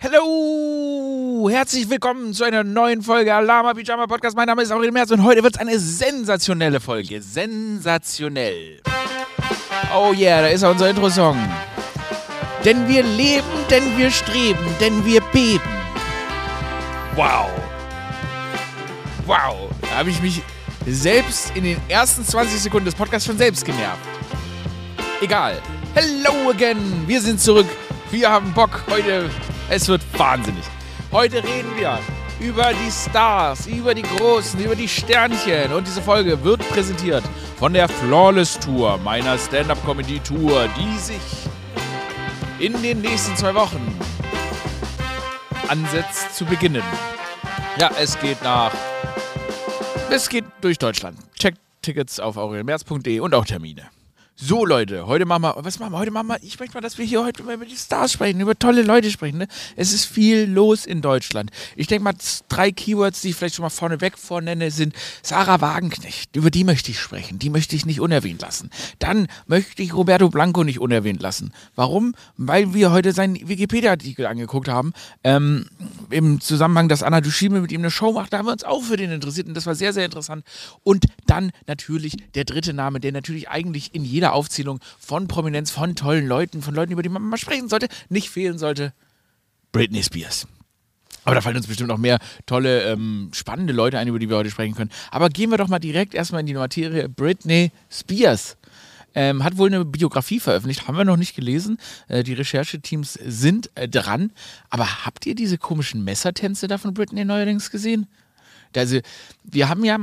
Hallo, herzlich willkommen zu einer neuen Folge Alama Pyjama Podcast. Mein Name ist Aurel Merz und heute wird es eine sensationelle Folge. Sensationell. Oh yeah, da ist auch unser Intro-Song. Denn wir leben, denn wir streben, denn wir beben. Wow. Wow. Da habe ich mich selbst in den ersten 20 Sekunden des Podcasts schon selbst genervt. Egal. Hello again. Wir sind zurück. Wir haben Bock. Heute, es wird wahnsinnig. Heute reden wir über die Stars, über die Großen, über die Sternchen. Und diese Folge wird präsentiert von der Flawless Tour, meiner Stand-Up-Comedy-Tour, die sich in den nächsten zwei Wochen ansetzt zu beginnen. Ja, es geht nach. Es geht durch Deutschland. Checkt Tickets auf aurelmerz.de und auch Termine. So, Leute, heute machen wir, was machen wir? Heute machen wir, ich möchte mal, dass wir hier heute über die Stars sprechen, über tolle Leute sprechen. Ne? Es ist viel los in Deutschland. Ich denke mal, drei Keywords, die ich vielleicht schon mal vorneweg vornenne, sind Sarah Wagenknecht. Über die möchte ich sprechen. Die möchte ich nicht unerwähnt lassen. Dann möchte ich Roberto Blanco nicht unerwähnt lassen. Warum? Weil wir heute seinen Wikipedia-Artikel angeguckt haben. Ähm, Im Zusammenhang, dass Anna Dushime mit ihm eine Show macht. Da haben wir uns auch für den interessiert und das war sehr, sehr interessant. Und dann natürlich der dritte Name, der natürlich eigentlich in jeder Aufzählung von Prominenz, von tollen Leuten, von Leuten, über die man mal sprechen sollte, nicht fehlen sollte. Britney Spears. Aber da fallen uns bestimmt noch mehr tolle, ähm, spannende Leute ein, über die wir heute sprechen können. Aber gehen wir doch mal direkt erstmal in die Materie Britney Spears. Ähm, hat wohl eine Biografie veröffentlicht, haben wir noch nicht gelesen. Äh, die Rechercheteams sind äh, dran. Aber habt ihr diese komischen Messertänze da von Britney neuerdings gesehen? Also, wir haben ja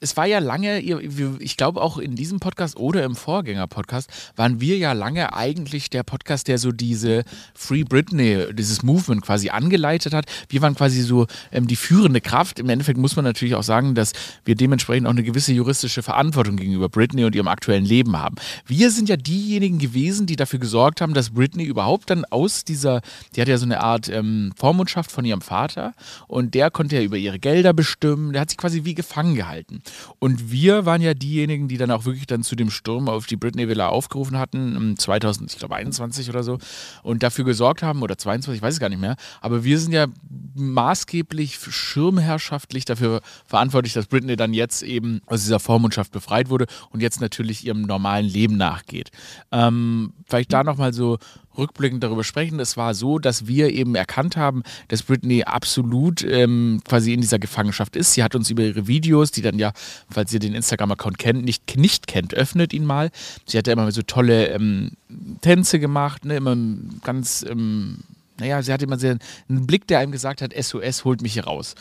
es war ja lange, ich glaube auch in diesem Podcast oder im Vorgänger-Podcast, waren wir ja lange eigentlich der Podcast, der so diese Free Britney, dieses Movement quasi angeleitet hat. Wir waren quasi so ähm, die führende Kraft. Im Endeffekt muss man natürlich auch sagen, dass wir dementsprechend auch eine gewisse juristische Verantwortung gegenüber Britney und ihrem aktuellen Leben haben. Wir sind ja diejenigen gewesen, die dafür gesorgt haben, dass Britney überhaupt dann aus dieser, die hat ja so eine Art ähm, Vormundschaft von ihrem Vater und der konnte ja über ihre Gelder bestimmen. Der hat sich quasi wie gefangen gehalten. Und wir waren ja diejenigen, die dann auch wirklich dann zu dem Sturm auf die Britney Villa aufgerufen hatten, 2021 oder so, und dafür gesorgt haben, oder 22, ich weiß es gar nicht mehr, aber wir sind ja maßgeblich schirmherrschaftlich dafür verantwortlich, dass Britney dann jetzt eben aus dieser Vormundschaft befreit wurde und jetzt natürlich ihrem normalen Leben nachgeht. Ähm, vielleicht da nochmal so rückblickend darüber sprechen. Es war so, dass wir eben erkannt haben, dass Britney absolut ähm, quasi in dieser Gefangenschaft ist. Sie hat uns über ihre Videos, die dann ja, falls ihr den Instagram-Account kennt, nicht, nicht kennt, öffnet ihn mal. Sie hat ja immer so tolle ähm, Tänze gemacht, ne, immer ganz, ähm, naja, sie hatte immer sehr einen Blick, der einem gesagt hat, SOS holt mich hier raus.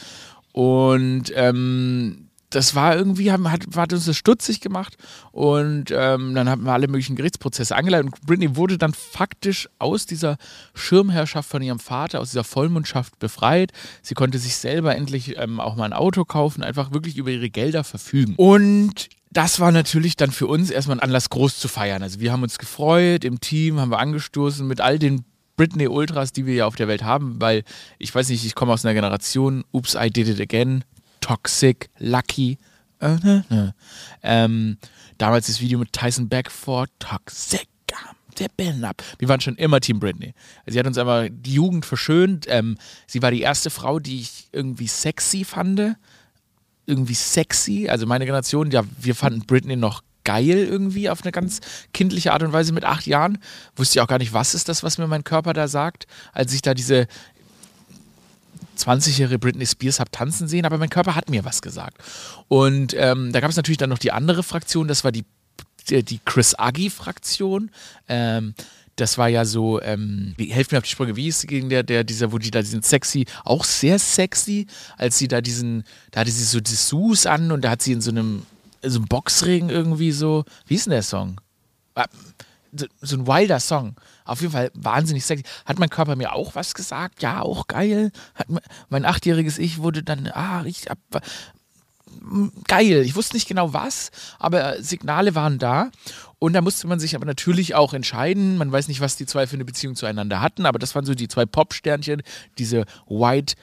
Und ähm, das war irgendwie, haben, hat, hat uns das stutzig gemacht und ähm, dann haben wir alle möglichen Gerichtsprozesse angeleitet und Britney wurde dann faktisch aus dieser Schirmherrschaft von ihrem Vater, aus dieser Vollmundschaft befreit. Sie konnte sich selber endlich ähm, auch mal ein Auto kaufen, einfach wirklich über ihre Gelder verfügen. Und das war natürlich dann für uns erstmal ein Anlass, groß zu feiern. Also wir haben uns gefreut, im Team haben wir angestoßen mit all den Britney Ultras, die wir ja auf der Welt haben, weil ich weiß nicht, ich komme aus einer Generation, Oops, I Did It Again, Toxic, Lucky. Äh, ne, ne. Ähm, damals das Video mit Tyson Beckford, Toxic. Der Ben ab. Wir waren schon immer Team Britney. Sie hat uns aber die Jugend verschönt. Ähm, sie war die erste Frau, die ich irgendwie sexy fand. Irgendwie sexy. Also meine Generation, ja, wir fanden Britney noch geil irgendwie auf eine ganz kindliche Art und Weise mit acht Jahren. Wusste ich auch gar nicht, was ist das, was mir mein Körper da sagt, als ich da diese 20-jährige Britney Spears habe tanzen sehen, aber mein Körper hat mir was gesagt. Und ähm, da gab es natürlich dann noch die andere Fraktion, das war die, die Chris Aggi-Fraktion. Ähm, das war ja so, ähm, helft mir auf die Sprünge, wie ist gegen der, der, dieser, wo die da diesen sexy, auch sehr sexy, als sie da diesen, da hatte sie so Dessous an und da hat sie in so einem, so einem Boxring irgendwie so, wie ist denn der Song? Ah, so ein wilder Song. Auf jeden Fall wahnsinnig sexy. Hat mein Körper mir auch was gesagt? Ja, auch geil. Hat mein achtjähriges Ich wurde dann, ah, richtig ab. Geil. Ich wusste nicht genau was, aber Signale waren da. Und da musste man sich aber natürlich auch entscheiden. Man weiß nicht, was die zwei für eine Beziehung zueinander hatten, aber das waren so die zwei Pop-Sternchen, diese White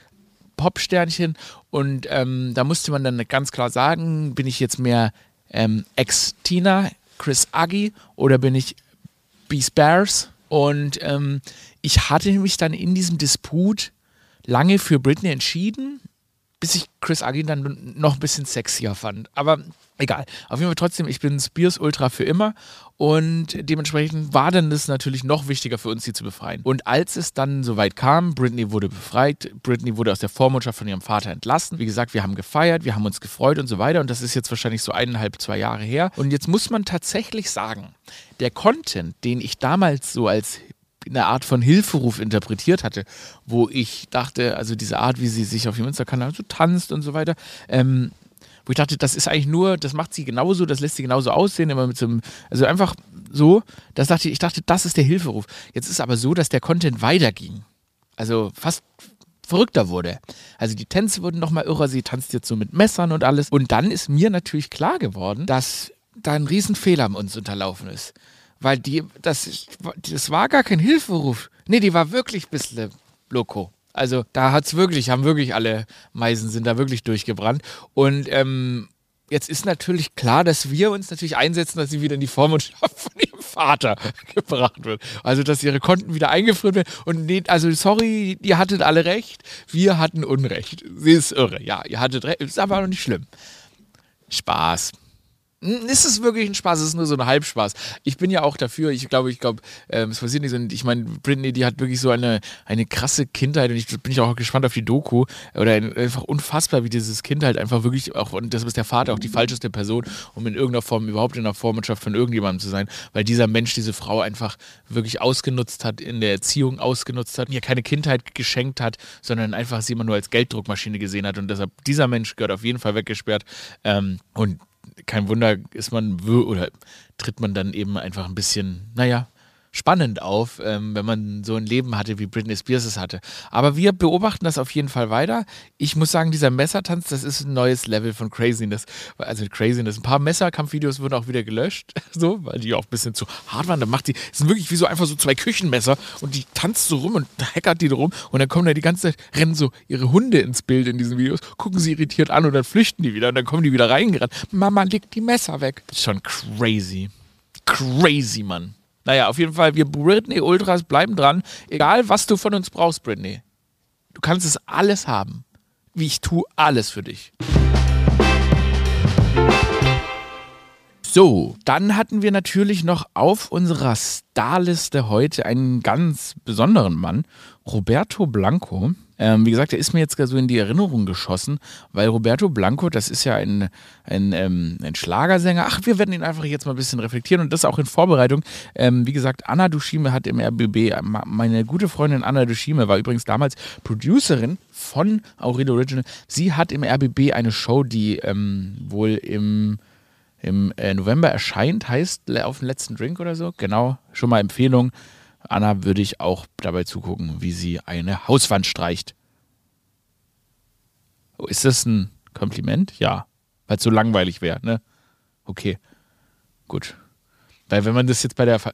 Pop-Sternchen. Und ähm, da musste man dann ganz klar sagen, bin ich jetzt mehr ähm, Ex-Tina, Chris Aggi oder bin ich Beast Bears, Und ähm, ich hatte mich dann in diesem Disput lange für Britney entschieden, bis ich Chris Agin dann noch ein bisschen sexier fand. Aber egal. Auf jeden Fall trotzdem, ich bin Spears Ultra für immer und dementsprechend war dann das natürlich noch wichtiger für uns, sie zu befreien. Und als es dann soweit kam, Britney wurde befreit, Britney wurde aus der Vormundschaft von ihrem Vater entlassen. Wie gesagt, wir haben gefeiert, wir haben uns gefreut und so weiter. Und das ist jetzt wahrscheinlich so eineinhalb, zwei Jahre her. Und jetzt muss man tatsächlich sagen, der Content, den ich damals so als eine Art von Hilferuf interpretiert hatte, wo ich dachte, also diese Art, wie sie sich auf ihrem Insta-Kanal so tanzt und so weiter, ähm, wo ich dachte, das ist eigentlich nur, das macht sie genauso, das lässt sie genauso aussehen, immer mit so einem, also einfach so, das dachte ich, ich dachte, das ist der Hilferuf. Jetzt ist aber so, dass der Content weiterging. Also fast verrückter wurde. Also die Tänze wurden nochmal irrer, sie tanzt jetzt so mit Messern und alles. Und dann ist mir natürlich klar geworden, dass da ein Riesenfehler uns unterlaufen ist. Weil die, das, das war gar kein Hilferuf. Nee, die war wirklich ein bisschen loco. Also da hat es wirklich, haben wirklich alle Meisen sind da wirklich durchgebrannt. Und ähm, jetzt ist natürlich klar, dass wir uns natürlich einsetzen, dass sie wieder in die Vormundschaft von ihrem Vater gebracht wird. Also dass ihre Konten wieder eingeführt werden. Und nee, also sorry, ihr hattet alle recht, wir hatten Unrecht. Sie ist irre. Ja, ihr hattet recht, ist aber noch nicht schlimm. Spaß. Ist es wirklich ein Spaß? Es ist nur so ein Halbspaß. Ich bin ja auch dafür. Ich glaube, ich glaube, ähm, es passiert nicht so. Ich meine, Britney, die hat wirklich so eine, eine krasse Kindheit und ich bin ich auch gespannt auf die Doku. Oder einfach unfassbar, wie dieses Kind halt einfach wirklich auch, und das ist der Vater auch die falscheste Person, um in irgendeiner Form überhaupt in der Vormundschaft von irgendjemandem zu sein, weil dieser Mensch diese Frau einfach wirklich ausgenutzt hat, in der Erziehung ausgenutzt hat, ihr keine Kindheit geschenkt hat, sondern einfach sie immer nur als Gelddruckmaschine gesehen hat. Und deshalb, dieser Mensch gehört auf jeden Fall weggesperrt. Ähm, und kein Wunder, ist man oder tritt man dann eben einfach ein bisschen, naja, spannend auf, ähm, wenn man so ein Leben hatte, wie Britney Spears es hatte. Aber wir beobachten das auf jeden Fall weiter. Ich muss sagen, dieser Messertanz, das ist ein neues Level von Craziness. Also Craziness. Ein paar Messerkampfvideos wurden auch wieder gelöscht, so, weil die auch ein bisschen zu hart waren. Da macht die, sind wirklich wie so einfach so zwei Küchenmesser und die tanzt so rum und hackert die rum und dann kommen da die ganze Zeit, rennen so ihre Hunde ins Bild in diesen Videos, gucken sie irritiert an und dann flüchten die wieder und dann kommen die wieder reingerannt. Mama legt die Messer weg. Schon crazy. Crazy, Mann. Naja, auf jeden Fall, wir Britney Ultras bleiben dran. Egal, was du von uns brauchst, Britney. Du kannst es alles haben. Wie ich tue alles für dich. So, dann hatten wir natürlich noch auf unserer Starliste heute einen ganz besonderen Mann, Roberto Blanco. Ähm, wie gesagt, er ist mir jetzt so in die Erinnerung geschossen, weil Roberto Blanco, das ist ja ein, ein, ähm, ein Schlagersänger. Ach, wir werden ihn einfach jetzt mal ein bisschen reflektieren und das auch in Vorbereitung. Ähm, wie gesagt, Anna Dushime hat im RBB, meine gute Freundin Anna Dushime war übrigens damals Producerin von Aurelio Original. Sie hat im RBB eine Show, die ähm, wohl im im äh, November erscheint, heißt auf den letzten Drink oder so. Genau, schon mal Empfehlung. Anna würde ich auch dabei zugucken, wie sie eine Hauswand streicht. Oh, ist das ein Kompliment? Ja. Weil es so langweilig wäre, ne? Okay. Gut. Weil wenn man das jetzt bei der. Fa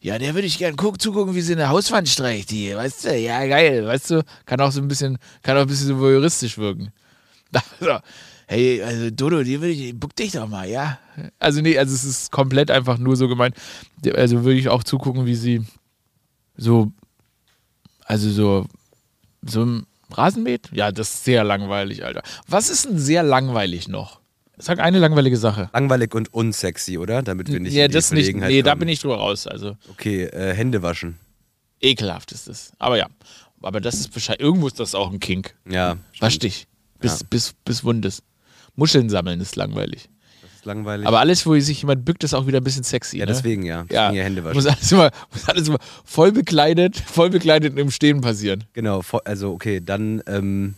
ja, der würde ich gerne zugucken, wie sie eine Hauswand streicht, die, weißt du? Ja, geil, weißt du? Kann auch so ein bisschen, kann auch ein bisschen so voyeuristisch wirken. hey, also Dodo, die würde ich, buck dich doch mal, ja? Also nee, also es ist komplett einfach nur so gemeint. Also würde ich auch zugucken, wie sie so, also so, so ein Rasenmäht? Ja, das ist sehr langweilig, Alter. Was ist denn sehr langweilig noch? Sag eine langweilige Sache. Langweilig und unsexy, oder? Damit wir nicht Ja, das nicht. Nee, kommen. da bin ich drüber raus. Also. Okay, äh, Hände waschen. Ekelhaft ist es. Aber ja. Aber das ist wahrscheinlich, irgendwo ist das auch ein Kink. Ja. Wasch dich. Bis, ja. bis, bis Wundes. Muscheln sammeln ist langweilig langweilig. Aber alles, wo sich jemand bückt, ist auch wieder ein bisschen sexy. Ja, ne? deswegen ja. ja. Hände waschen. Muss alles, immer, muss alles immer voll bekleidet, voll bekleidet im Stehen passieren. Genau, also okay, dann, ähm,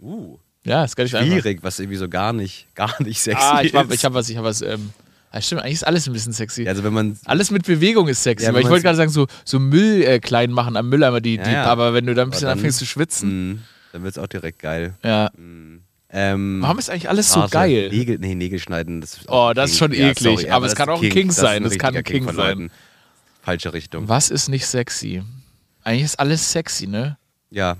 uh. Ja, ist gar nicht schwierig, einfach. was irgendwie so gar nicht, gar nicht sexy ah, ich hab, ist. ich habe was, ich habe was, ähm, ja, stimmt, eigentlich ist alles ein bisschen sexy. Also wenn man alles mit Bewegung ist sexy. Ja, weil ich wollte gerade sagen, so, so Müll äh, klein machen am Mülleimer, die, die, ja, aber wenn du dann ein bisschen dann, anfängst zu schwitzen. Mh, dann wird es auch direkt geil. Ja. Mh. Ähm, Warum ist eigentlich alles so geil? Nägel, nee, Nägel schneiden. Das oh, das ist schon ja, eklig. Sorry, aber, es kann auch ein King, sein. Es kann ein King, King sein. Falsche Richtung. Was ist nicht sexy? Eigentlich ist alles sexy, ne? Ja.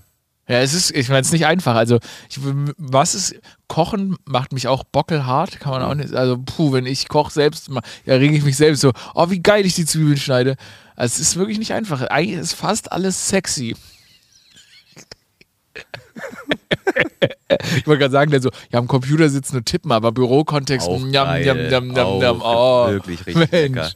Ja, es ist, ich meine, es ist nicht einfach. Also, ich, was ist, Kochen macht mich auch bockelhart, kann man auch nicht, also, puh, wenn ich koche selbst, ja, rege ich mich selbst so, oh, wie geil ich die Zwiebeln schneide. Also, es ist wirklich nicht einfach. Eigentlich ist fast alles sexy. ich wollte gerade sagen, der so, ja, am Computer sitzen und tippen, aber Bürokontext, Auch njam, geil. njam, njam, Auch njam, oh, wirklich richtig lecker.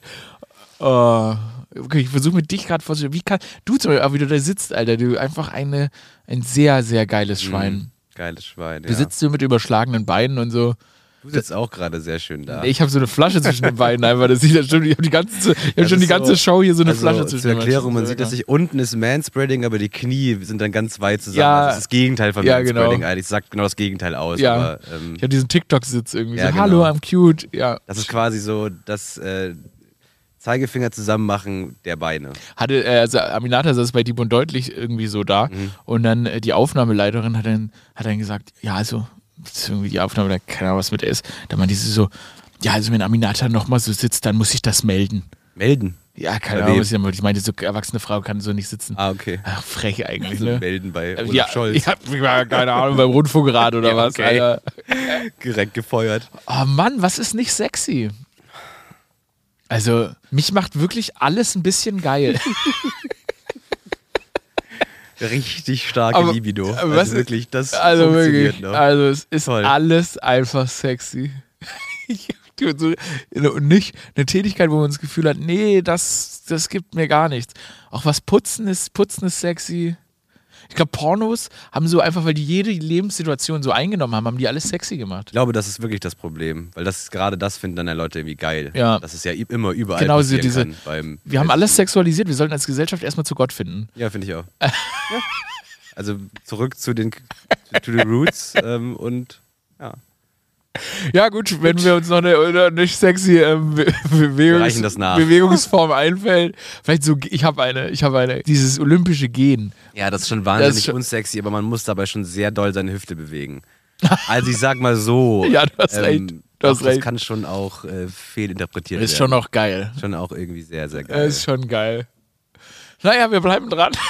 Oh. Okay, ich versuche mit dich gerade vorzustellen, wie kann, du zum Beispiel, wie du da sitzt, Alter, du einfach eine, ein sehr, sehr geiles Schwein. Mhm. Geiles Schwein, Du ja. sitzt so mit überschlagenen Beinen und so. Du sitzt auch gerade sehr schön da. Ich habe so eine Flasche zwischen den Beinen einfach. Das sieht ja schon, ich habe die ganze, ich hab schon die ganze so- Show hier so eine also, Flasche zwischen Zur den Beinen. Erklärung, man sieht, dass ich unten ist Manspreading, aber die Knie sind dann ganz weit zusammen. Ja. Also das ist das Gegenteil von Ja, Manspreading genau. eigentlich. Sagt genau das Gegenteil aus. Ja. Aber, ähm, Ich habe diesen TikTok-Sitz irgendwie. Ja, so, hallo, genau. I'm cute. Ja. das ist quasi so das äh, Zeigefinger zusammen machen der Beine. Hatte, äh, also Aminata saß bei Dieb und Deutlich irgendwie so da. Mhm. Und dann äh, die Aufnahmeleiterin hat dann, hat dann gesagt, ja, also, irgendwie die Aufnahme, da keine Ahnung, was mit der ist. Da meinte sie so, ja, also wenn Aminata nochmal so sitzt, dann muss ich das melden. Melden. Ja, keine Bei Ahnung, was ich damit. Ich meinte, so erwachsene Frau kann so nicht sitzen. Ah, okay. Ach, frech eigentlich, Also ne? melden bei Olaf Ja, Scholz. ich hab ja, keine Ahnung, beim Rundfunkrat oder Ja, was, okay. Alter. Direkt gefeuert. Oh Mann, was ist nicht sexy? Also, mich macht wirklich alles ein bisschen geil. Richtig starke Aber- Libido. aber Also wirklich, das Also funktioniert wirklich, noch. also es ist Toll. alles einfach sexy. Und nicht eine Tätigkeit, wo man das Gefühl hat, nee, das, das gibt mir gar nichts. Auch was Putzen ist, Putzen ist sexy. Ich glaube, Pornos haben so einfach, weil die jede Lebenssituation so eingenommen haben, haben die alles sexy gemacht. Ich glaube, das ist wirklich das Problem, weil das gerade das finden dann ja Leute irgendwie geil. Ja. Das ist ja immer überall Genau, so diese- Wir haben alles sexualisiert, wir sollten als Gesellschaft erstmal zu Gott finden. Ja, finde ich auch. ja. Also zurück zu den to the roots ähm, und ja. Ja, gut, wenn wir uns noch eine, eine nicht sexy ähm, Be Bewegungs das. Bewegungsform einfällt. Vielleicht so, ich habe eine, ich habe eine, dieses olympische Gen. Ja, das ist schon wahnsinnig Das ist schon- unsexy, aber man muss dabei schon sehr doll seine Hüfte bewegen. Also ich sag mal so. Ja, du hast recht. Doch, hast das kann schon auch äh, fehlinterpretiert Ist werden. schon noch geil. schon auch irgendwie sehr, sehr geil. Ist schon geil. Naja, wir bleiben dran.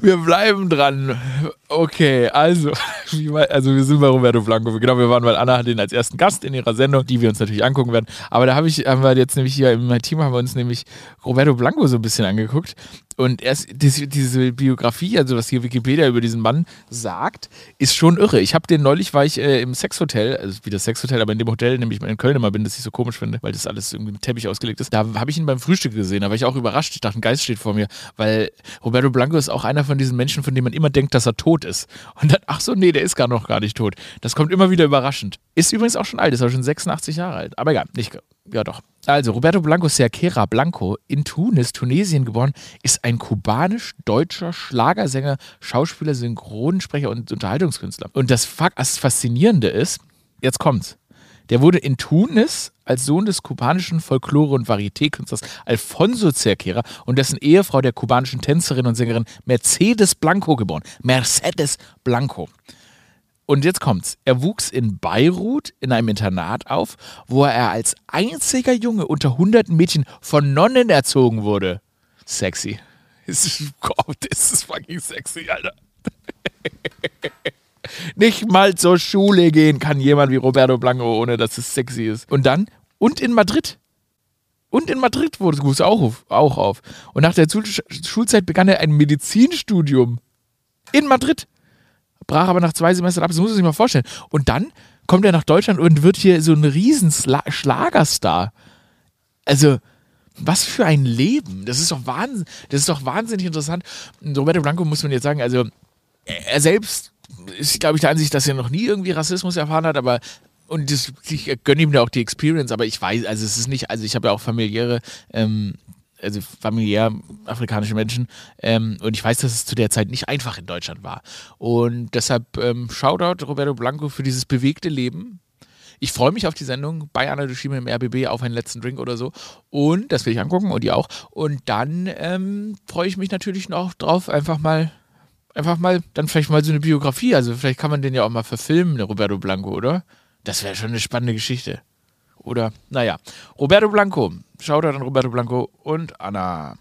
Wir bleiben dran. Okay, also, also wir sind bei Roberto Blanco. Genau, wir waren, weil Anna hat ihn als ersten Gast in ihrer Sendung, die wir uns natürlich angucken werden. Aber da habe ich, haben wir jetzt nämlich hier im Team haben wir uns nämlich Roberto Blanco so ein bisschen angeguckt. Und erst diese, diese Biografie, also was hier Wikipedia über diesen Mann sagt, ist schon irre. Ich habe den neulich, war ich äh, im Sexhotel, also wie das Sexhotel, aber in dem Hotel, in dem ich in Köln immer bin, das ich so komisch finde, weil das alles irgendwie mit Teppich ausgelegt ist. Da habe ich ihn beim Frühstück gesehen, da war ich auch überrascht. Ich dachte, ein Geist steht vor mir, weil Roberto Blanco ist auch einer von diesen Menschen, von denen man immer denkt, dass er tot ist. Und dann, ach so, nee, der ist gar noch gar nicht tot. Das kommt immer wieder überraschend. Ist übrigens auch schon alt, ist aber schon 86 Jahre alt. Aber egal, nicht, ja doch. Also, Roberto Blanco Cerquera Blanco, in Tunis, Tunesien geboren, ist ein kubanisch-deutscher Schlagersänger, Schauspieler, Synchronsprecher und Unterhaltungskünstler. Und das das Faszinierende ist, jetzt kommt's. Der wurde in Tunis als Sohn des kubanischen Folklore- und Varieté-Künstlers Alfonso Cerquera und dessen Ehefrau der kubanischen Tänzerin und Sängerin Mercedes Blanco geboren. Mercedes Blanco. Und jetzt kommt's. Er wuchs in Beirut in einem Internat auf, wo er als einziger Junge unter hunderten Mädchen von Nonnen erzogen wurde. Sexy. Gott, ist das fucking sexy, Alter. Nicht mal zur Schule gehen kann jemand wie Roberto Blanco, ohne dass es sexy ist. Und dann, und in Madrid. Und in Madrid wurde es auch auch auf. Und nach der Schul Schulzeit begann er ein Medizinstudium. In Madrid brach aber nach zwei Semestern ab. Das muss man sich mal vorstellen. Und dann kommt er nach Deutschland und wird hier so ein riesen Schlagerstar. Also, was für ein Leben. Das ist doch Wahnsinn. Das ist doch wahnsinnig interessant. Roberto Blanco muss man jetzt sagen, also er selbst ist, glaube ich, der Ansicht, dass er noch nie irgendwie Rassismus erfahren hat, aber und das, ich gönne ihm da auch die Experience, aber ich weiß, also es ist nicht, also ich habe ja auch familiäre, ähm, also familiär afrikanische Menschen ähm, und ich weiß, dass es zu der Zeit nicht einfach in Deutschland war. Und deshalb ähm, Shoutout Roberto Blanco für dieses bewegte Leben. Ich freue mich auf die Sendung bei Anna Dushime im RBB auf einen letzten Drink oder so. Und das will ich angucken und ihr auch. Und dann ähm, freue ich mich natürlich noch drauf, einfach mal, einfach mal, dann vielleicht mal so eine Biografie. Also vielleicht kann man den ja auch mal verfilmen, der Roberto Blanco, oder? Das wäre schon eine spannende Geschichte. Oder, naja. Roberto Blanco. Shoutout an Roberto Blanco und Anna.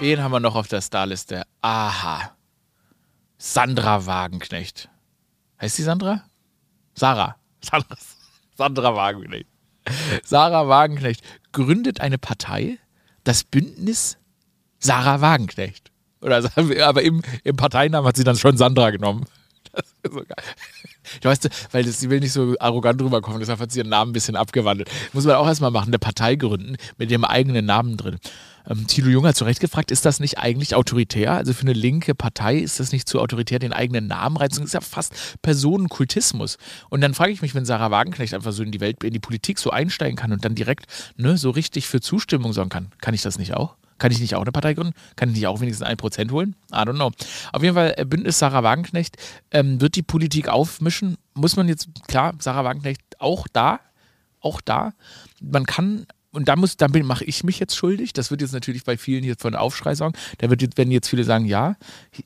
Wen haben wir noch auf der Starliste? Aha. Sandra Wagenknecht. Heißt die Sandra? Sarah. Sandra, Sandra Wagenknecht. Sarah Wagenknecht gründet eine Partei, das Bündnis Sarah Wagenknecht. Oder, aber im, im Parteinamen hat sie dann schon Sandra genommen. Das ist so geil. Du weißt, weil das, sie will nicht so arrogant rüberkommen, deshalb hat sie ihren Namen ein bisschen abgewandelt. Muss man auch erstmal machen, eine Partei gründen mit ihrem eigenen Namen drin. Ähm, Thilo Jung hat zu Recht gefragt, ist das nicht eigentlich autoritär? Also für eine linke Partei ist das nicht zu autoritär, den eigenen Namen reinzugehen? Das ist ja fast Personenkultismus. Und dann frage ich mich, wenn Sarah Wagenknecht einfach so in die Welt, in die Politik so einsteigen kann und dann direkt ne, so richtig für Zustimmung sorgen kann, kann ich das nicht auch? Kann ich nicht auch eine Partei gründen? Kann ich nicht auch wenigstens ein Prozent holen? I don't know. Auf jeden Fall, äh, Bündnis Sarah Wagenknecht ähm, wird die Politik aufmischen. Muss man jetzt, klar, Sarah Wagenknecht auch da, auch da. Man kann und da muss, da mache ich mich jetzt schuldig. Das wird jetzt natürlich bei vielen hier von Aufschrei sorgen. Da wird jetzt, werden jetzt viele sagen, ja,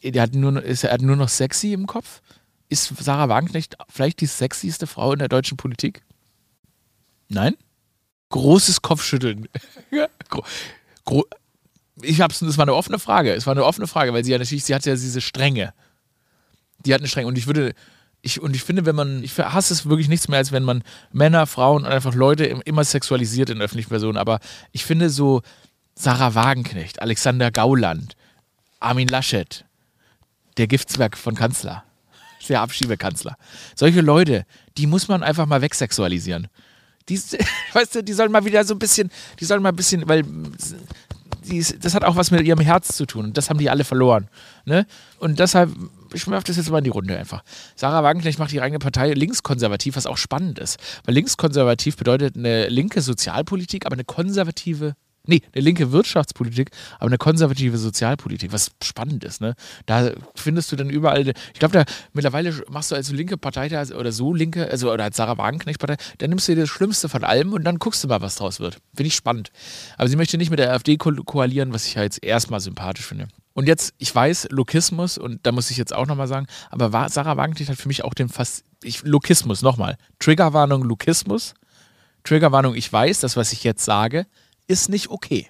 er hat nur, ist, er hat nur noch sexy im Kopf. Ist Sarah Wagenknecht vielleicht die sexyste Frau in der deutschen Politik? Nein? Großes Kopfschütteln. Gro ich hab's, das war eine offene Frage. Es war eine offene Frage, weil sie ja natürlich, sie hat ja diese Strenge. Die hat eine Strenge. Und ich würde, ich, und ich finde, wenn man, ich hasse es wirklich nichts mehr, als wenn man Männer, Frauen und einfach Leute immer sexualisiert in öffentlichen Personen. Aber ich finde so Sarah Wagenknecht, Alexander Gauland, Armin Laschet, der Giftswerk von Kanzler, der Abschiebekanzler. Solche Leute, die muss man einfach mal wegsexualisieren. Die, weißt du, die sollen mal wieder so ein bisschen, die sollen mal ein bisschen, weil die, das hat auch was mit ihrem Herz zu tun. Das haben die alle verloren. Ne? Und deshalb, ich werfe das jetzt mal in die Runde einfach. Sarah Wagenknecht macht ihre eigene Partei linkskonservativ, was auch spannend ist. Weil linkskonservativ bedeutet eine linke Sozialpolitik, aber eine konservative Nee, eine linke Wirtschaftspolitik, aber eine konservative Sozialpolitik, was spannend ist, ne? Da findest du dann überall, ich glaube, da mittlerweile machst du als linke Partei da, oder so linke, also oder als Sarah Wagenknecht-Partei, dann nimmst du dir das Schlimmste von allem und dann guckst du mal, was draus wird. Finde ich spannend. Aber sie möchte nicht mit der AfD ko koalieren, was ich ja jetzt erstmal sympathisch finde. Und jetzt, ich weiß, Lokismus, und da muss ich jetzt auch nochmal sagen, aber Sarah Wagenknecht hat für mich auch den fast, ich, Lokismus, nochmal. Triggerwarnung, Lokismus. Triggerwarnung, ich weiß, das, was ich jetzt sage, ist nicht okay.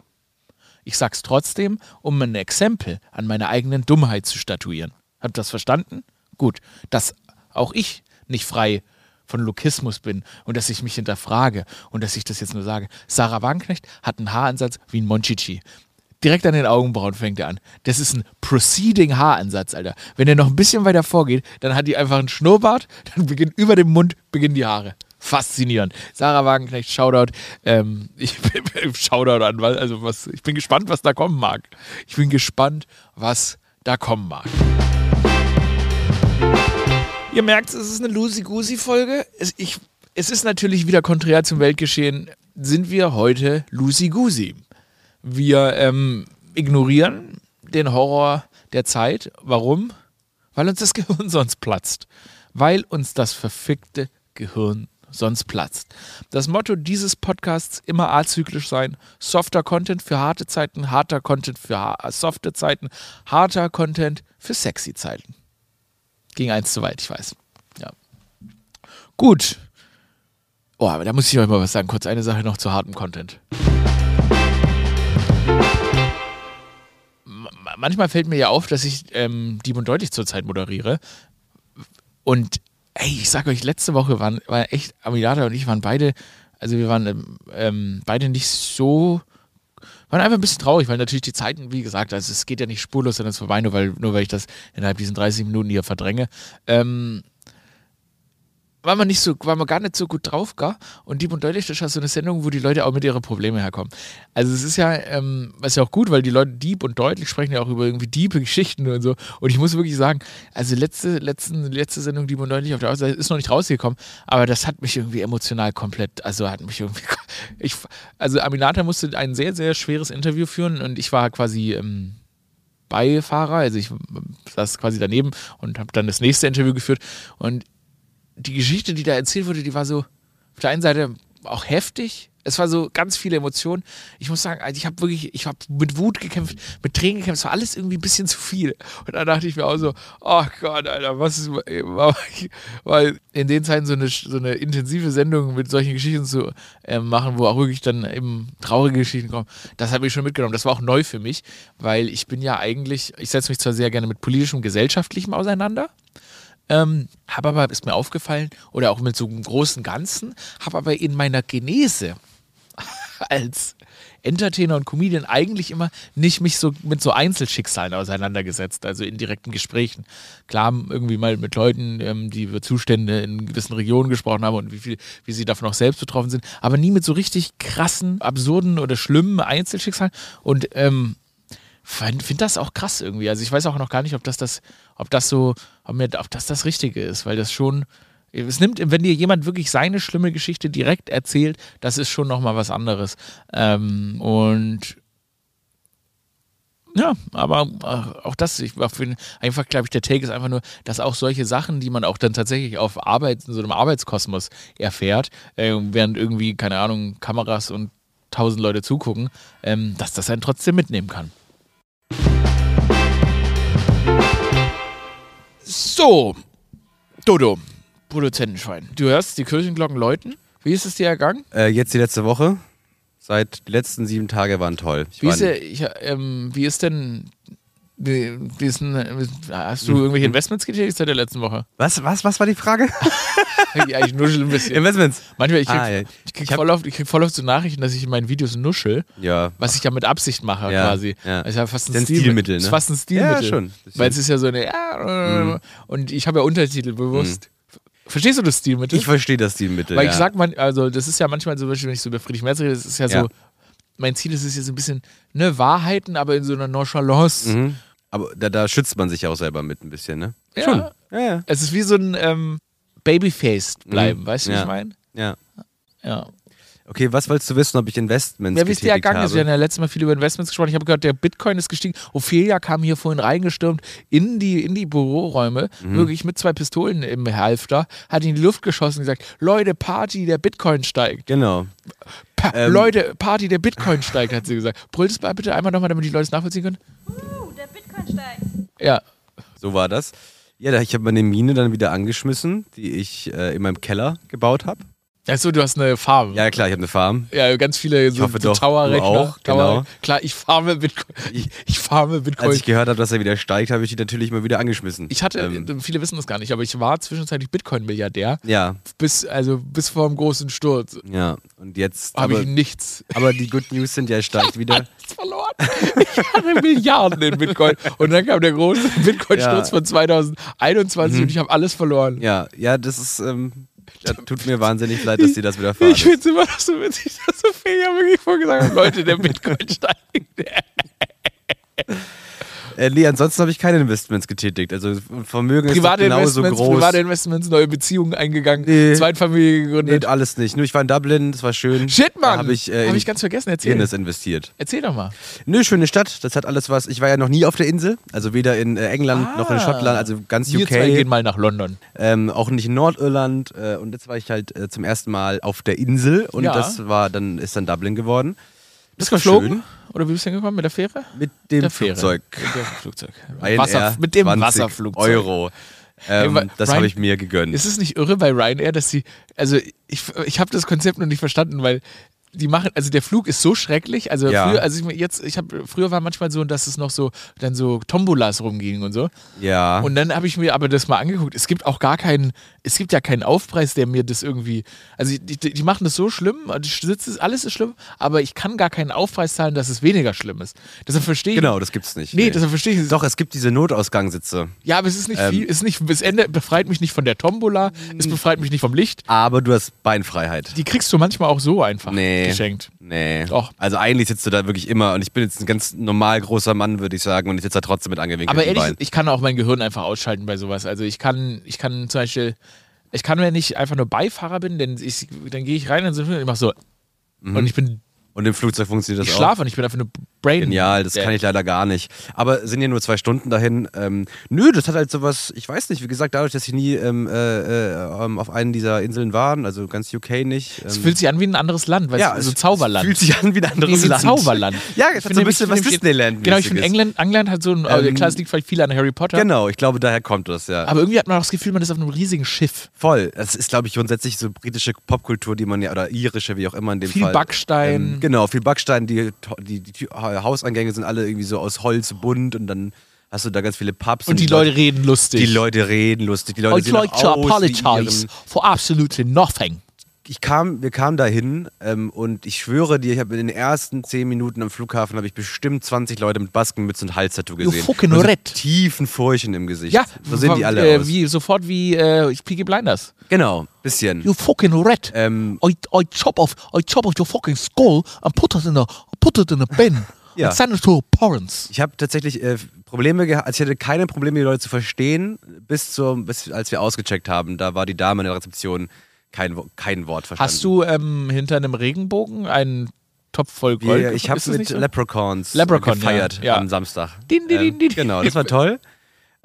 Ich sag's trotzdem, um ein Exempel an meiner eigenen Dummheit zu statuieren. Habt ihr das verstanden? Gut, dass auch ich nicht frei von Lokismus bin und dass ich mich hinterfrage und dass ich das jetzt nur sage. Sarah Wagenknecht hat einen Haaransatz wie ein Monchichi. Direkt an den Augenbrauen fängt er an. Das ist ein Proceeding Haaransatz, Alter. Wenn er noch ein bisschen weiter vorgeht, dann hat die einfach einen Schnurrbart, dann beginnt über dem Mund beginnen die Haare faszinierend. Sarah Wagenknecht, Shoutout. Ähm, ich Shoutout an, also was, ich bin gespannt, was da kommen mag. Ich bin gespannt, was da kommen mag. Ihr merkt, es ist eine Lucy-Goosey-Folge. Es, es ist natürlich wieder konträr zum Weltgeschehen. Sind wir heute Lucy-Goosey? Wir ähm, ignorieren den Horror der Zeit. Warum? Weil uns das Gehirn sonst platzt. Weil uns das verfickte Gehirn sonst platzt. Das Motto dieses Podcasts immer azyklisch sein. Softer Content für harte Zeiten, harter Content für softe Zeiten, harter Content für sexy Zeiten. Ging eins zu weit, ich weiß. Ja. Gut. Oh, aber da muss ich euch mal was sagen. Kurz eine Sache noch zu hartem Content. Manchmal fällt mir ja auf, dass ich ähm, Dieb und Deutlich zurzeit moderiere. Und ey, ich sag euch, letzte Woche waren, waren echt, Amilata und ich waren beide, also wir waren ähm, beide nicht so, waren einfach ein bisschen traurig, weil natürlich die Zeiten, wie gesagt, also es geht ja nicht spurlos sondern es vorbei, nur weil, nur weil ich das innerhalb diesen 30 Minuten hier verdränge. Ähm, war man nicht so, war man gar nicht so gut drauf, gar. Und Dieb und Deutlich, das ist so eine Sendung, wo die Leute auch mit ihren Problemen herkommen. Also es ist ja, ähm, was ja auch gut, weil die Leute Dieb und Deutlich sprechen ja auch über irgendwie diebe Geschichten und so. Und ich muss wirklich sagen, also letzte, letzten, letzte Sendung Dieb und Deutlich auf der Außenseite ist noch nicht rausgekommen, aber das hat mich irgendwie emotional komplett, also hat mich irgendwie, ich, also Aminata musste ein sehr, sehr schweres Interview führen und ich war quasi, ähm, Beifahrer, also ich saß quasi daneben und habe dann das nächste Interview geführt und die Geschichte, die da erzählt wurde, die war so auf der einen Seite auch heftig, Es war so ganz viele Emotionen. Ich muss sagen, also ich habe wirklich, ich habe mit Wut gekämpft, mit Tränen gekämpft. Es war alles irgendwie ein bisschen zu viel. Und dann dachte ich mir auch so, oh Gott, Alter, was ist, weil in den Zeiten so eine, so eine intensive Sendung mit solchen Geschichten zu äh, machen, wo auch wirklich dann eben traurige Geschichten kommen, das habe ich schon mitgenommen. Das war auch neu für mich, weil ich bin ja eigentlich, ich setze mich zwar sehr gerne mit politischem, gesellschaftlichem auseinander. Ähm, habe aber, ist mir aufgefallen, oder auch mit so einem großen Ganzen, habe aber in meiner Genese als Entertainer und Comedian eigentlich immer nicht mich so mit so Einzelschicksalen auseinandergesetzt, also in direkten Gesprächen. Klar, irgendwie mal mit Leuten, ähm, die über Zustände in gewissen Regionen gesprochen haben und wie viel, wie sie davon auch selbst betroffen sind, aber nie mit so richtig krassen, absurden oder schlimmen Einzelschicksalen. Und ähm, finde das auch krass irgendwie. Also ich weiß auch noch gar nicht, ob das das, ob das so, ob, mir, ob das das Richtige ist, weil das schon es nimmt, wenn dir jemand wirklich seine schlimme Geschichte direkt erzählt, das ist schon nochmal was anderes. Ähm, und ja, aber auch das, ich finde, einfach, glaube ich, der Take ist einfach nur, dass auch solche Sachen, die man auch dann tatsächlich auf Arbeit, in so einem Arbeitskosmos erfährt, äh, während irgendwie, keine Ahnung, Kameras und tausend Leute zugucken, ähm, dass das einen trotzdem mitnehmen kann. So, Dodo, Produzentenschwein. Du hörst die Kirchenglocken läuten. Wie ist es dir ergangen? Äh, jetzt die letzte Woche. Seit die letzten sieben Tage waren toll. Ich wie, war ist der, ich, ähm, wie ist denn ist denn, hast du irgendwelche Investments getätigt seit der letzten Woche? Was, was, was war die Frage? ja, ich nuschel ein bisschen. Investments? Manchmal, ich krieg, ah, ja. ich krieg, voll, oft, ich krieg voll oft so Nachrichten, dass ich in meinen Videos nuschel. Ja. Was ich ja mit Absicht mache, ja, quasi. Ja. Das ist ja fast ein, ein Stilmittel. Stilmittel ne? Das ist fast ein Stilmittel. Ja, schon. Weil es ist ja so eine, ja, mhm. und ich habe ja Untertitel bewusst. Mhm. Verstehst du das Stilmittel? Ich verstehe das Stilmittel. Weil ich sag man, also das ist ja manchmal so, wenn ich so über Friedrich Merz rede, das ist ja so, mein Ziel ist es jetzt ein bisschen, ne, Wahrheiten, aber in so einer Nonchalance. Mhm aber da, da schützt man sich auch selber mit ein bisschen, ne? Ja. Schon. Ja, ja. Es ist wie so ein ähm, Babyface bleiben, mhm. weißt du, ja. was ich meine? Ja. Ja. Okay, was wolltest du wissen, ob ich Investments Ja, wie es dir ergangen ist. Wir haben ja letztes Mal viel über Investments gesprochen. Ich habe gehört, der Bitcoin ist gestiegen. Ophelia kam hier vorhin reingestürmt in die, in die Büroräume, mhm. wirklich mit zwei Pistolen im Halfter, hat in die Luft geschossen und gesagt: Leute, Party, der Bitcoin steigt. Genau. Pa ähm. Leute, Party, der Bitcoin steigt, hat sie gesagt. Brüllt es bitte einmal nochmal, damit die Leute es nachvollziehen können. Steigt. Ja. So war das. Ja, ich habe meine Mine dann wieder angeschmissen, die ich äh, in meinem Keller gebaut habe. Achso, du hast eine Farm. Ja, klar, ich habe eine Farm. Ja, ganz viele so, so Tower-Rechner. auch, genau. Klar, ich farme Bitcoin. Ich, ich farme Bitcoin. Als ich gehört habe, dass er wieder steigt, habe ich die natürlich mal wieder angeschmissen. Ich hatte, ähm, viele wissen das gar nicht, aber ich war zwischenzeitlich Bitcoin-Milliardär. Ja. Bis, also bis vor dem großen Sturz. Ja, und jetzt habe ich nichts. Aber die Good News sind ja, er steigt wieder. Ich hatte Milliarden in Bitcoin. Und dann kam der große Bitcoin-Sturz ja. von 2021 mhm. und ich habe alles verloren. Ja, ja, das ist. Ähm, ja, tut mir wahnsinnig leid, dass dir das wieder fahren. Ich finde es immer noch so witzig, dass Sophia wirklich vorgesagt hat, Leute, der Bitcoin steigt. Äh, nee, ansonsten habe ich keine Investments getätigt. Also Vermögen private ist genauso Investments, groß. Private Investments, neue Beziehungen eingegangen, nee. Zweitfamilie gegründet. Nee, alles nicht. Nur ich war in Dublin, das war schön. Shit, Mann! Habe ich, äh, hab ich ganz vergessen, erzähl. Guinness investiert. Erzähl doch mal. Nö, schöne Stadt. Das hat alles was. Ich war ja noch nie auf der Insel. Also weder in äh, England ah. noch in Schottland. Also ganz Wir UK. Wir gehen mal nach London. Ähm, auch nicht in Nordirland. Äh, und jetzt war ich halt äh, zum ersten Mal auf der Insel. Und Ja. das war dann, ist dann Dublin geworden. Das war schön. Oder wie bist du hingekommen? Mit der Fähre? Mit dem Der Fähre. Flugzeug. Mit dem Flugzeug. Wasser, mit dem 20 Wasserflugzeug. Euro. Ähm, Ey, das habe ich mir gegönnt. Ist es nicht irre bei Ryanair, dass sie, also ich, ich habe das Konzept noch nicht verstanden, weil die machen, also der Flug ist so schrecklich. Also Ja. früher, also ich jetzt, ich habe früher war manchmal so, dass es noch so dann so Tombolas rumging und so. ja. Und dann habe ich mir aber das mal angeguckt. Es gibt auch gar keinen, es gibt ja keinen Aufpreis, der mir das irgendwie, also die, die, machen das so schlimm, die Sitze, alles ist schlimm, aber ich kann gar keinen Aufpreis zahlen, dass es weniger schlimm ist. Deshalb verstehe ich. genau, das gibt's nicht. Nee, deshalb verstehe ich es. Doch, es gibt diese Notausgangssitze. Ja, aber es ist nicht Ähm. viel, es ist nicht, das Ende befreit mich nicht von der Tombola, es befreit mich nicht vom Licht. Aber du hast Beinfreiheit. Die kriegst du manchmal auch so einfach Nee. Geschenkt. Nee. Doch. Also eigentlich sitzt du da wirklich immer und ich bin jetzt ein ganz normal großer Mann, würde ich sagen, und ich sitze da trotzdem mit angewinkelten Aber ehrlich, ich kann auch mein Gehirn einfach ausschalten bei sowas. Also ich kann, ich kann zum Beispiel, ich kann, wenn ich einfach nur Beifahrer bin, denn ich, dann gehe ich rein und ich mache so Mhm. und ich bin Und im Flugzeug funktioniert das Ich auch. schlafe und ich bin einfach eine Brain. Genial, das kann ich leider gar nicht. Aber sind ja nur zwei Stunden dahin. Ähm, nö, das hat halt sowas, ich weiß nicht, wie gesagt, dadurch, dass ich nie ähm, äh, äh, ähm, auf einen dieser Inseln waren, also ganz UK nicht. Es Ähm, fühlt sich an wie ein anderes Land, weißt ja, du, so es Zauberland. Fühlt sich an wie ein anderes wie ein Land. Zauberland. Ja, Ich es hat so ein bisschen was ich Disneyland. Genau, ich finde England, England hat so ein, Ähm, klar, es liegt vielleicht viel an Harry Potter, Genau, ich glaube, daher kommt das, ja. aber irgendwie hat man auch das Gefühl, man ist auf einem riesigen Schiff. Voll. Das ist, glaube ich, grundsätzlich so britische Popkultur, die man ja, oder irische, wie auch immer in dem Viel Fall. Backstein. Genau, viel Backstein. Die, die, die, Tür- Hauseingänge sind alle irgendwie so aus Holz bunt und dann hast du da ganz viele Pubs. Und die Leute reden lustig. Die Leute reden lustig. Die Leute I'd like to aus apologize for absolutely nothing. Ich kam, wir kamen dahin ähm, und ich schwöre dir, ich habe in den ersten zehn Minuten am Flughafen habe ich bestimmt 20 Leute mit Baskenmütze und Halstattoo gesehen. fucking so red. Tiefen Furchen im Gesicht. Ja, so sehen die alle äh, aus. Wie, sofort wie äh, Peaky Blinders. Genau, bisschen. You fucking red. Ähm, I, I chop off I chop off your fucking skull and put it in a put it in a bin Ja. and send it to parents. Ich habe tatsächlich äh, Probleme gehabt, also ich hatte keine Probleme, die Leute zu verstehen, bis, zur, bis als wir ausgecheckt haben. Da war die Dame in der Rezeption kein, kein Wort verstanden. Hast du ähm, hinter einem Regenbogen einen Topf voll Gold? Wir, ich habe mit so? Leprechauns Leprechaun, gefeiert ja, ja. am Samstag. Din, din, din, din. Genau, das war toll.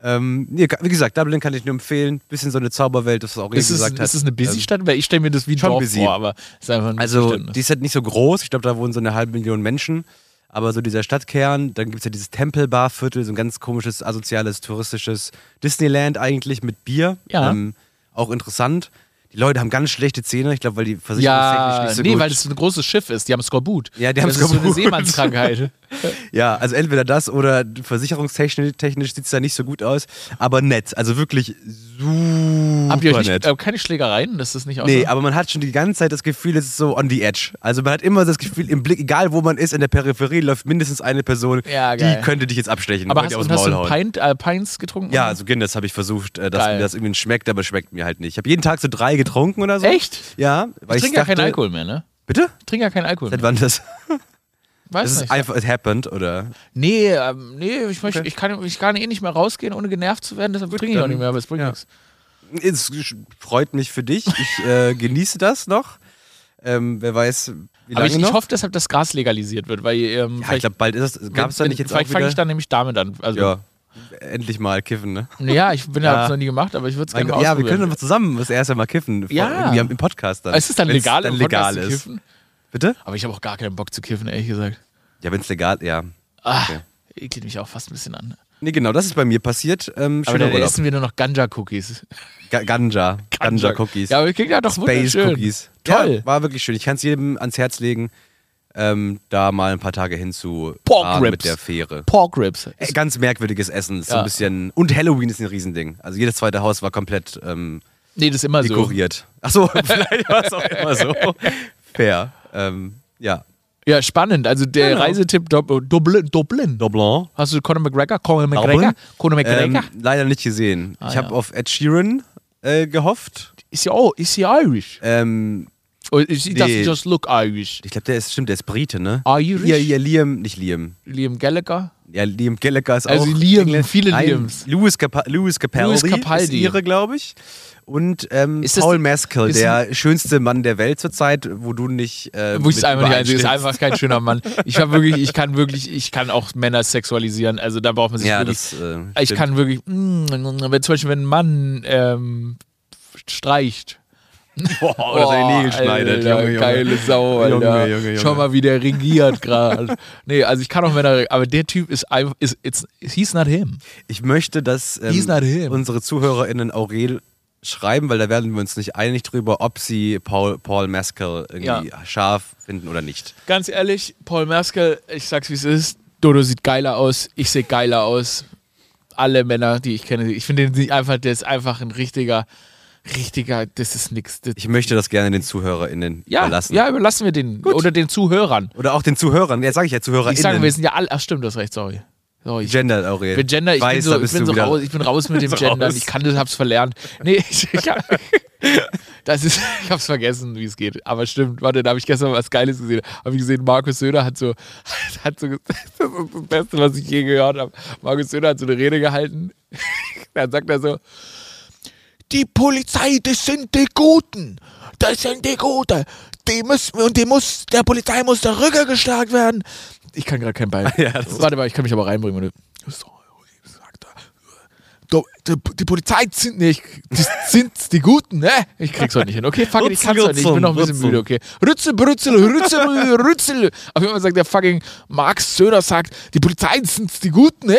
Ähm, nee, wie gesagt, Dublin kann ich nur empfehlen. Bisschen so eine Zauberwelt, das auch Ist es, gesagt hat. ist es eine Ähm, Busy-Stadt? Weil ich stelle mir das wie ein Dorf busy. vor, aber ist einfach ein Also, die ist halt nicht so groß. Ich glaube, da wohnen so eine halbe Million Menschen. Aber so dieser Stadtkern, dann gibt es ja dieses Tempelbarviertel, so ein ganz komisches, asoziales, touristisches Disneyland eigentlich mit Bier. Ja. Ähm, auch interessant. Die Leute haben ganz schlechte Zähne, ich glaube, weil die versicherungstechnisch ja, nicht so nee, gut. weil es ein großes Schiff ist. Die haben Skorbut. Ja, die haben das ist so eine Skorbut. Seemannskrankheit. ja, also entweder das oder versicherungstechnisch technisch sieht es da nicht so gut aus. Aber nett, also wirklich super Habt ihr euch nicht, nett. äh, keine Schlägereien? Das ist nicht auch Nee, aber man hat schon die ganze Zeit das Gefühl, es ist so on the edge. Also man hat immer das Gefühl, im Blick, egal wo man ist, in der Peripherie läuft mindestens eine Person, Ja, die könnte dich jetzt abstechen. Aber hast, und aufs hast du. Pint, äh, Pints getrunken? Ja, also Guinness habe ich versucht, äh, dass Geil. mir das irgendwie schmeckt, aber schmeckt mir halt nicht. Ich habe jeden Tag so drei getrunken oder so. Echt? Ja, weil Ich ich, trinke ja keinen Alkohol mehr, ne? Bitte? Ich trinke ja keinen Alkohol Seit mehr. wann das? Weiß Das ist nicht. einfach, it happened, oder? Nee, ähm, nee, ich, möchte, Okay. ich, kann, ich kann eh nicht mehr rausgehen, ohne genervt zu werden, deshalb trinke ich auch nicht mehr, aber es bringt ja. nichts. Es freut mich für dich. Ich äh, genieße das noch. Ähm, wer weiß, wie Aber lange ich, ich noch? hoffe, deshalb, dass Gras legalisiert wird, weil ähm, ja, ich glaube, bald ist es. Gab es da nicht jetzt Vielleicht fange ich dann nämlich damit an. Also, ja, endlich mal kiffen, ne? ja, ich bin ja, hab's noch nie gemacht, aber ich würde es gerne mal ja, wir können mal zusammen das erste Mal kiffen. Ja. Irgendwie am- im Podcast dann. Es ist dann Wenn's legal, dann legal zu ist. kiffen. Bitte? Aber ich habe auch gar keinen Bock zu kiffen, ehrlich gesagt. Ja, wenn es legal, ja. Ah, Okay. ekelt mich auch fast ein bisschen an. Nee, genau, das ist bei mir passiert. Ähm, Aber dann Urlaub. essen wir nur noch Ganja-Cookies. Ga Ganja. Ganja-Cookies. Ja, aber klingt ja doch Space wunderschön. Cookies. Toll. Ja, war wirklich schön. Ich kann es jedem ans Herz legen, ähm, da mal ein paar Tage hinzu Pork fahren Ribs. mit der Fähre. Pork Ribs. Äh, Ganz merkwürdiges Essen. So Ja. ein bisschen. Und Halloween ist ein Riesending. Also jedes zweite Haus war komplett ähm, Nee, das ist immer so. dekoriert. So, vielleicht war es auch immer so. Fair. Ähm, ja. Ja, spannend. Also der Genau. Reisetipp Dub- Dublin. Dublin. Doblin. Hast du Conor McGregor? Conor McGregor? Dublin? Conor McGregor? Ähm, leider nicht gesehen. Ah, ich habe ja. auf Ed Sheeran äh, gehofft. ist ja oh, ist ja Irish. Ähm, Or is he Nee. doesn't just look Irish. ich glaube, der ist, stimmt, der ist Brite, ne? Irish? Ja, ja, Liam, nicht Liam. Liam Gallagher? Ja, Liam Gallagher ist Also auch. Liam, Engländer. viele Nein, Liams. Louis, Capa Louis Capaldi, Louis Capaldi. ist ihre, glaube ich. Und ähm, Ist das Paul ist der schönste Mann der Welt zurzeit, wo du nicht. Äh, Wo ich es einfach nicht einsehe, ist einfach kein schöner Mann. Ich habe wirklich, ich kann wirklich, ich kann auch Männer sexualisieren. Also da braucht man sich Ja, wirklich. das. Äh, ich stimmt. kann wirklich, mm, wenn zum Beispiel wenn ein Mann ähm, streicht. Boah, oder seine Nägel schneidet. Alter, Junge, Junge. Geile Sau, Alter. Junge, Junge, Junge. Schau mal, wie der regiert gerade. nee, also ich kann auch Männer, aber der Typ ist einfach, ist, it's, he's not him. Ich möchte, dass ähm, He's not him. unsere ZuhörerInnen Aurel schreiben, weil da werden wir uns nicht einig drüber, ob sie Paul, Paul Mescal irgendwie scharf finden oder nicht. Ganz ehrlich, Paul Merkel, ich sag's wie es ist, Dodo sieht geiler aus, ich sehe geiler aus. Alle Männer, die ich kenne, ich finde den einfach, der ist einfach ein richtiger, richtiger, das ist nix. Das, Ich möchte das gerne den ZuhörerInnen ja, überlassen. ja, überlassen wir den. Oder den Zuhörern. Oder auch den Zuhörern. Ja, sage ich ja, ZuhörerInnen. Ich sage, wir sind ja alle, ach stimmt, du hast recht, sorry. sorry. Gender, Aurel. bin Gender, ich bin Weiß, so, da ich bin so raus, ich bin raus mit dem So raus. ich kann das, hab's verlernt. Nee, ich, ich, hab, das ist, ich hab's vergessen, wie es geht. Aber stimmt, warte, da habe ich gestern was Geiles gesehen. Habe ich gesehen, Markus Söder hat so, hat so, das ist das Beste, was ich je gehört habe. Markus Söder hat so eine Rede gehalten. Dann sagt er so, die Polizei, das sind die Guten. Das sind die Guten. Die müssen, und die muss, der Polizei muss der Rücken geschlagen werden. Ich kann gerade kein Bein. Ja, Warte mal, ich kann mich aber reinbringen. So, er. Die, die Polizei sind nicht, die sind die Guten, ne? Ich krieg's heute nicht hin. Okay, fuck it, ich kann's heute nicht. Ich bin noch ein bisschen müde, okay. Rützel, Brützel, Rützel, Rützel. Auf jeden Fall sagt der fucking Max Söder sagt, die Polizei sind die Guten, ne?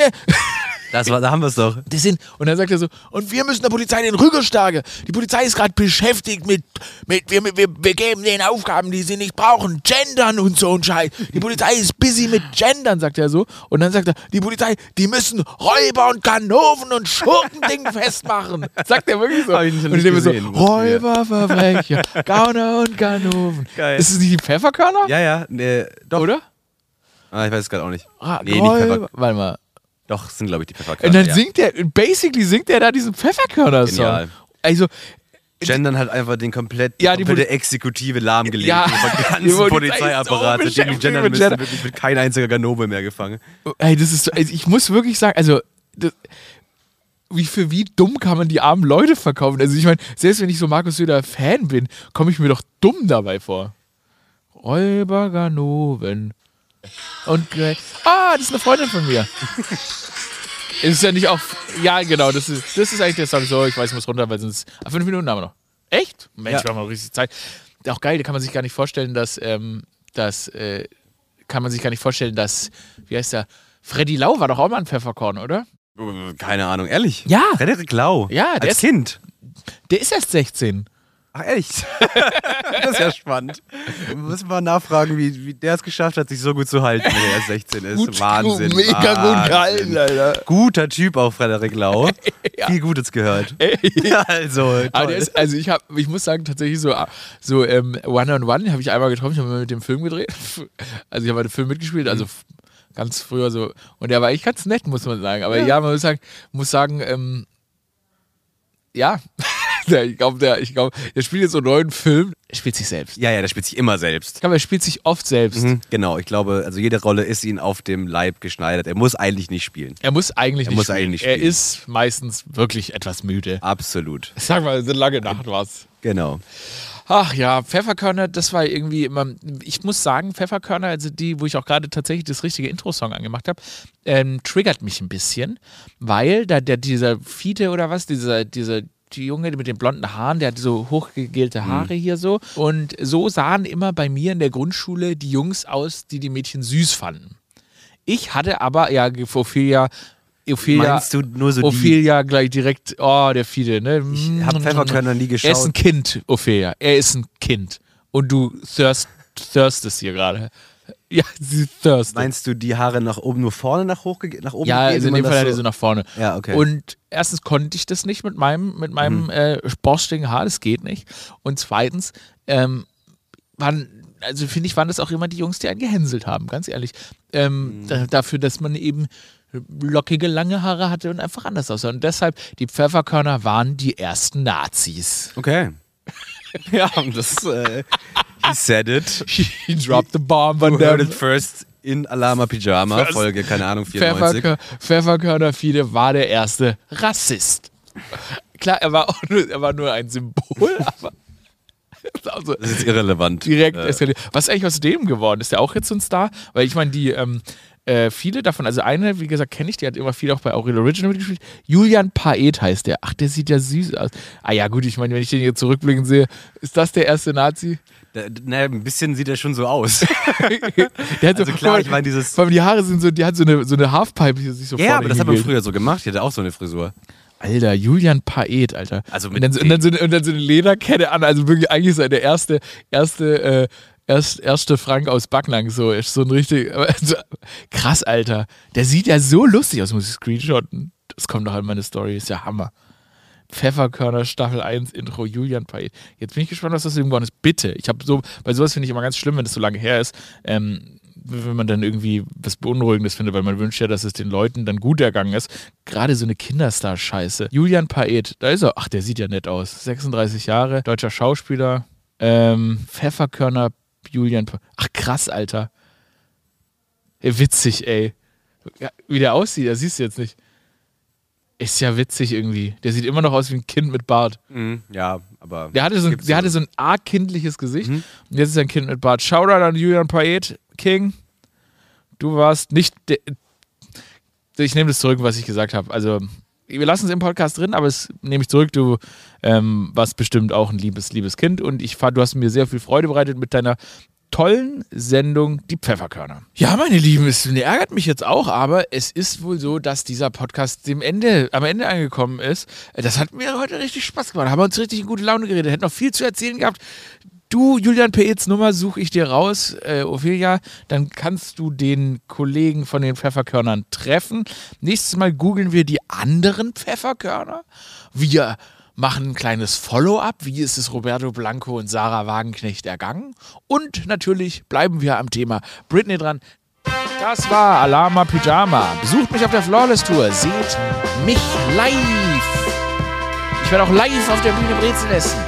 Das war, da haben wir es doch. Die sind, und dann sagt er so, und wir müssen der Polizei den Rücken schlagen. Die Polizei ist gerade beschäftigt mit, mit wir, wir, wir geben denen Aufgaben, die sie nicht brauchen, gendern und so ein Scheiß. Die Polizei ist busy mit gendern, sagt er so. Und dann sagt er, die Polizei, die müssen Räuber und Ganoven und Schurkending festmachen. Sagt er wirklich so. Hab ich nicht und ich mir so. Räuber, Verbrecher, Gauner und Ganoven. Geil. Ist es nicht die Pfefferkörner? Ja, ja, nee, doch. Oder? Ah, ich weiß es gerade auch nicht. Ah, nee, nicht Räuber- Pfeffer. Warte mal. Doch, sind glaube ich die Pfefferkörner. Und dann ja. singt er, basically singt er da diesen Pfefferkörner-Song. Genial. Also, Gendern hat einfach den komplett, Ja, die komplette Exekutive lahmgelegt. Ja, Über die den ganzen Polizei Polizeiapparat. so Seitdem die gendern mit müssen, Gendern. wird, wird kein einziger Ganove mehr gefangen. Ey, das ist, so- also ich muss wirklich sagen, also das, wie für wie dumm kann man die armen Leute verkaufen? Also ich meine, selbst wenn ich so Markus Söder Fan bin, komme ich mir doch dumm dabei vor. Räuber Ganoven. Und. Ah, das ist eine Freundin von mir. ist ja nicht auch. Ja, genau, das ist, das ist eigentlich der Song. So, ich weiß, ich muss runter, weil sonst. Ah, fünf Minuten haben wir noch. Echt? Mensch, Ja. wir haben noch richtig Zeit. Auch geil, da kann man sich gar nicht vorstellen, dass, ähm, dass äh, kann man sich gar nicht vorstellen, dass, wie heißt der? Freddy Lau war doch auch mal ein Pfefferkorn, oder? Keine Ahnung, ehrlich? Ja. Frederik Lau. Ja, der Als ist- Kind. Der ist erst 16. Ach, ehrlich? das ist ja spannend. Müssen wir nachfragen, wie, wie der es geschafft hat, sich so gut zu halten, wenn er erst 16 ist. Wahnsinn. Mega gut Wahnsinn. gehalten, Alter. Guter Typ auch, Frederik Lau. Ja. Viel Gutes gehört. Ja, also, ist, also ich habe, ich muss sagen, tatsächlich so, so ähm, One on One habe ich einmal getroffen, ich habe mal mit dem Film gedreht. Also ich habe bei dem Film mitgespielt, also f- ganz früher so. Und der war echt ganz nett, muss man sagen. Aber ja, man muss sagen, muss sagen, ähm, ja, Der- ich glaube, der, ich glaube, der spielt jetzt so einen neuen Film, er spielt sich selbst. ja, ja, der spielt sich immer selbst. Ich glaube, er spielt sich oft selbst. Mhm, genau, ich glaube, also jede Rolle ist ihm auf dem Leib geschneidert. Er muss eigentlich nicht spielen. Er muss eigentlich Er nicht muss spielen. eigentlich nicht Er spielen. ist meistens wirklich etwas müde. Absolut. Sag mal, so lange Nacht war's. Genau. Ach ja, Pfefferkörner, das war irgendwie immer. Ich muss sagen, Pfefferkörner, also die, wo ich auch gerade tatsächlich das richtige Intro-Song angemacht habe, ähm, triggert mich ein bisschen, weil da der, dieser Fiete oder was, dieser, dieser die Junge mit den blonden Haaren, der hat so hochgegelte Haare hier so. Und so sahen immer bei mir in der Grundschule die Jungs aus, die die Mädchen süß fanden. Ich hatte aber, ja, Ophelia, Ophelia, Meinst du nur so die? Ophelia gleich direkt, oh, der Fiete, ne? Ich habe Pfefferkörner nie Er ist ein geschaut. Kind, Ophelia. Er ist ein Kind. Und du thirst, thirstest hier gerade. Ja, sie thirstet. Meinst du die Haare nach oben, nur vorne nach, hoch, nach oben ja, also in dem Fall so nach vorne. Ja, okay. Und erstens konnte ich das nicht mit meinem, mit meinem äh, borstigen Haar, das geht nicht. Und zweitens, ähm, waren, also finde ich, waren das auch immer die Jungs, die einen gehänselt haben, ganz ehrlich. Ähm, da, dafür, dass man eben lockige, lange Haare hatte und einfach anders aussah. Und deshalb, die Pfefferkörner waren die ersten Nazis. Okay. ja, das, äh, he said it. He dropped the bomb You heard it first in Alama Pyjama, First- Folge, keine Ahnung, 94. Pfefferkör Pfefferkörner Fiede war der erste Rassist. Klar, er war, nur, er war nur ein Symbol, aber also Das ist irrelevant. direkt Äh, eskaliert. Was ist eigentlich aus dem geworden? Ist der auch jetzt so ein Star? Weil ich meine, die ähm, äh, viele davon, also eine, wie gesagt, kenne ich, die hat immer viel auch bei Aurel Original mitgespielt. Julian Paet heißt der. Ach, der sieht ja süß aus. Ah ja, gut, ich meine, wenn ich den hier zurückblicken sehe, ist das der erste Nazi? na, ein bisschen sieht er schon so aus. Der hat Also klar, ich meine, dieses. Vor allem die Haare sind so, die hat so eine, so eine Halfpipe, die sich so Ja, aber das hat man früher so gemacht. Ich hatte auch so eine Frisur. Alter, Julian Paet, Alter. Also und, dann, so- und, dann so eine, und dann so eine Lederkette an, also wirklich eigentlich so der erste, erste, äh, erst, erste Frank aus Backnang, so, ist so ein richtig, aber so, krass, Alter. Der sieht ja so lustig aus, muss ich screenshotten. Das kommt doch an meine Story, ist ja Hammer. Pfefferkörner Staffel 1 Intro Julian Paet. Jetzt bin ich gespannt, was das irgendwann ist. Bitte. Ich habe so, bei sowas finde ich immer ganz schlimm, wenn das so lange her ist. Ähm, wenn man dann irgendwie was Beunruhigendes findet, weil man wünscht ja, dass es den Leuten dann gut ergangen ist. Gerade so eine Kinderstar-Scheiße. Julian Paet, da ist er. Ach, der sieht ja nett aus. 36 Jahre, deutscher Schauspieler. Ähm, Pfefferkörner Julian. Ach, krass, Alter. Ey, witzig, ey. Ja, wie der aussieht, das siehst du jetzt nicht. Ist ja witzig irgendwie. Der sieht immer noch aus wie ein Kind mit Bart. Mhm, ja, aber. Der hatte so, ein- der so. hatte so ein arg kindliches Gesicht. Mhm. Und jetzt ist er ein Kind mit Bart. Shoutout an Julian Paet, King. Du warst nicht. der- Ich nehme das zurück, was ich gesagt habe. Also, wir lassen es im Podcast drin, aber es nehme ich zurück. Du ähm, warst bestimmt auch ein liebes, liebes Kind. Und ich fand, du hast mir sehr viel Freude bereitet mit deiner tollen Sendung Die Pfefferkörner. Ja, meine Lieben, es ärgert mich jetzt auch, aber es ist wohl so, dass dieser Podcast dem Ende, am Ende angekommen ist. Das hat mir heute richtig Spaß gemacht. Haben wir uns richtig in gute Laune geredet. Hätten noch viel zu erzählen gehabt. Du, Julian Peets Nummer suche ich dir raus, äh, Ophelia. Dann kannst du den Kollegen von den Pfefferkörnern treffen. Nächstes Mal googeln wir die anderen Pfefferkörner. Wir machen ein kleines Follow-up. Wie ist es Roberto Blanco und Sarah Wagenknecht ergangen? Und natürlich bleiben wir am Thema Britney dran. Das war Alama Pyjama. Besucht mich auf der Flawless Tour. Seht mich live. Ich werde auch live auf der Bühne Brezel essen.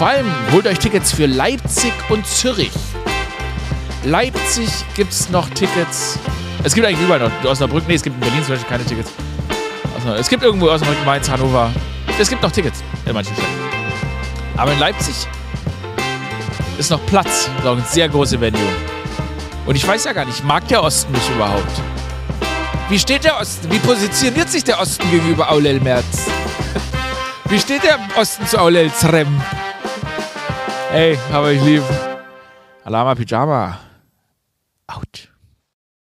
Vor allem holt euch Tickets für Leipzig und Zürich. Leipzig gibt es noch Tickets. Es gibt eigentlich überall noch. Osnabrück, nee, es gibt in Berlin zum Beispiel keine Tickets. Es gibt irgendwo Osnabrück, Mainz, Hannover. Es gibt noch Tickets in manchen Städten. Aber in Leipzig ist noch Platz. Das ist auch ein sehr große Venue. Und ich weiß ja gar nicht, mag der Osten mich überhaupt? Wie steht der Osten? Wie positioniert sich der Osten gegenüber Aulel Merz? Wie steht der Osten zu Aulel Zrem? Hey, aber ich lieb. Alama Pyjama. Out.